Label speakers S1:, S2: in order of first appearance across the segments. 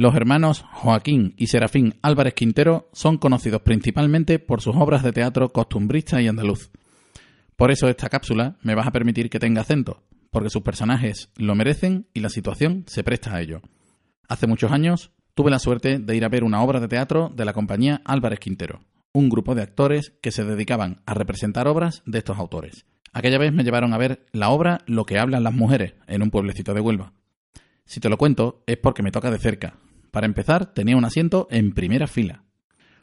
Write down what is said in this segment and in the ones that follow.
S1: Los hermanos Joaquín y Serafín Álvarez Quintero son conocidos principalmente por sus obras de teatro costumbrista y andaluz. Por eso esta cápsula me vas a permitir que tenga acento, porque sus personajes lo merecen y la situación se presta a ello. Hace muchos años tuve la suerte de ir a ver una obra de teatro de la compañía Álvarez Quintero, un grupo de actores que se dedicaban a representar obras de estos autores. Aquella vez me llevaron a ver la obra Lo que hablan las mujeres en un pueblecito de Huelva. Si te lo cuento es porque me toca de cerca, para empezar, tenía un asiento en primera fila.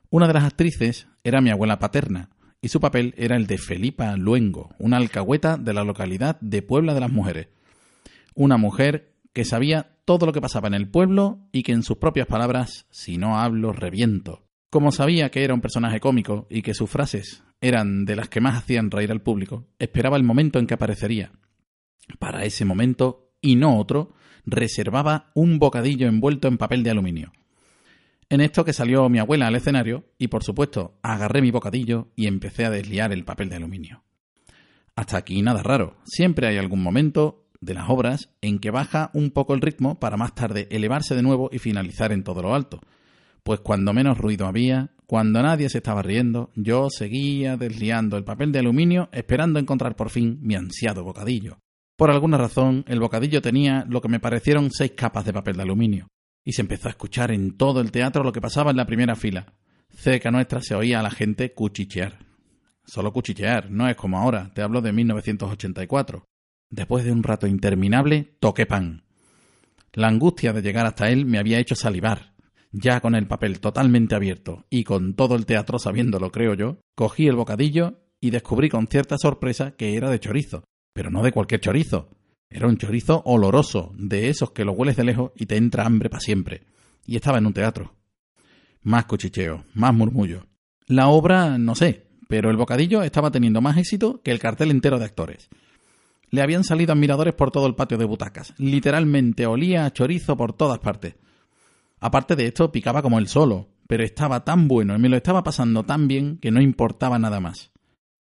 S1: Una de las actrices era mi abuela paterna, y su papel era el de Felipa Luengo, una alcahueta de la localidad de Puebla de las Mujeres. Una mujer que sabía todo lo que pasaba en el pueblo y que en sus propias palabras, si no hablo, reviento. Como sabía que era un personaje cómico y que sus frases eran de las que más hacían reír al público, esperaba el momento en que aparecería. Para ese momento, y no otro, reservaba un bocadillo envuelto en papel de aluminio. En esto que salió mi abuela al escenario y por supuesto agarré mi bocadillo y empecé a desliar el papel de aluminio. Hasta aquí nada raro, siempre hay algún momento de las obras en que baja un poco el ritmo para más tarde elevarse de nuevo y finalizar en todo lo alto. Pues cuando menos ruido había, cuando nadie se estaba riendo, yo seguía desliando el papel de aluminio esperando encontrar por fin mi ansiado bocadillo. Por alguna razón, el bocadillo tenía lo que me parecieron seis capas de papel de aluminio, y se empezó a escuchar en todo el teatro lo que pasaba en la primera fila. Cerca nuestra se oía a la gente cuchichear. Solo cuchichear, no es como ahora, te hablo de 1984. Después de un rato interminable, toqué pan. La angustia de llegar hasta él me había hecho salivar. Ya con el papel totalmente abierto y con todo el teatro sabiéndolo, creo yo, cogí el bocadillo y descubrí con cierta sorpresa que era de chorizo, pero no de cualquier chorizo. Era un chorizo oloroso, de esos que lo hueles de lejos y te entra hambre para siempre. Y estaba en un teatro. Más cuchicheo, más murmullo. La obra, no sé, pero el bocadillo estaba teniendo más éxito que el cartel entero de actores. Le habían salido admiradores por todo el patio de butacas. Literalmente olía a chorizo por todas partes. Aparte de esto, picaba como el solo, pero estaba tan bueno y me lo estaba pasando tan bien que no importaba nada más.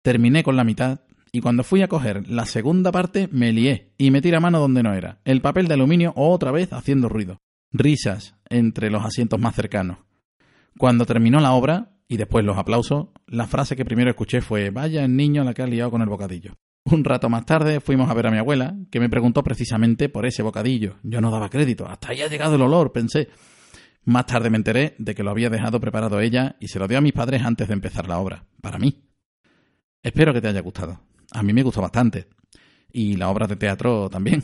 S1: Terminé con la mitad y cuando fui a coger la segunda parte me lié y metí la mano donde no era, el papel de aluminio otra vez haciendo ruido. Risas entre los asientos más cercanos. Cuando terminó la obra, y después los aplausos, la frase que primero escuché fue Vaya el niño a la que ha liado con el bocadillo. Un rato más tarde fuimos a ver a mi abuela, que me preguntó precisamente por ese bocadillo. Yo no daba crédito, hasta ahí ha llegado el olor, pensé. Más tarde me enteré de que lo había dejado preparado ella y se lo dio a mis padres antes de empezar la obra, para mí. Espero que te haya gustado. A mí me gustó bastante. Y la obra de teatro también.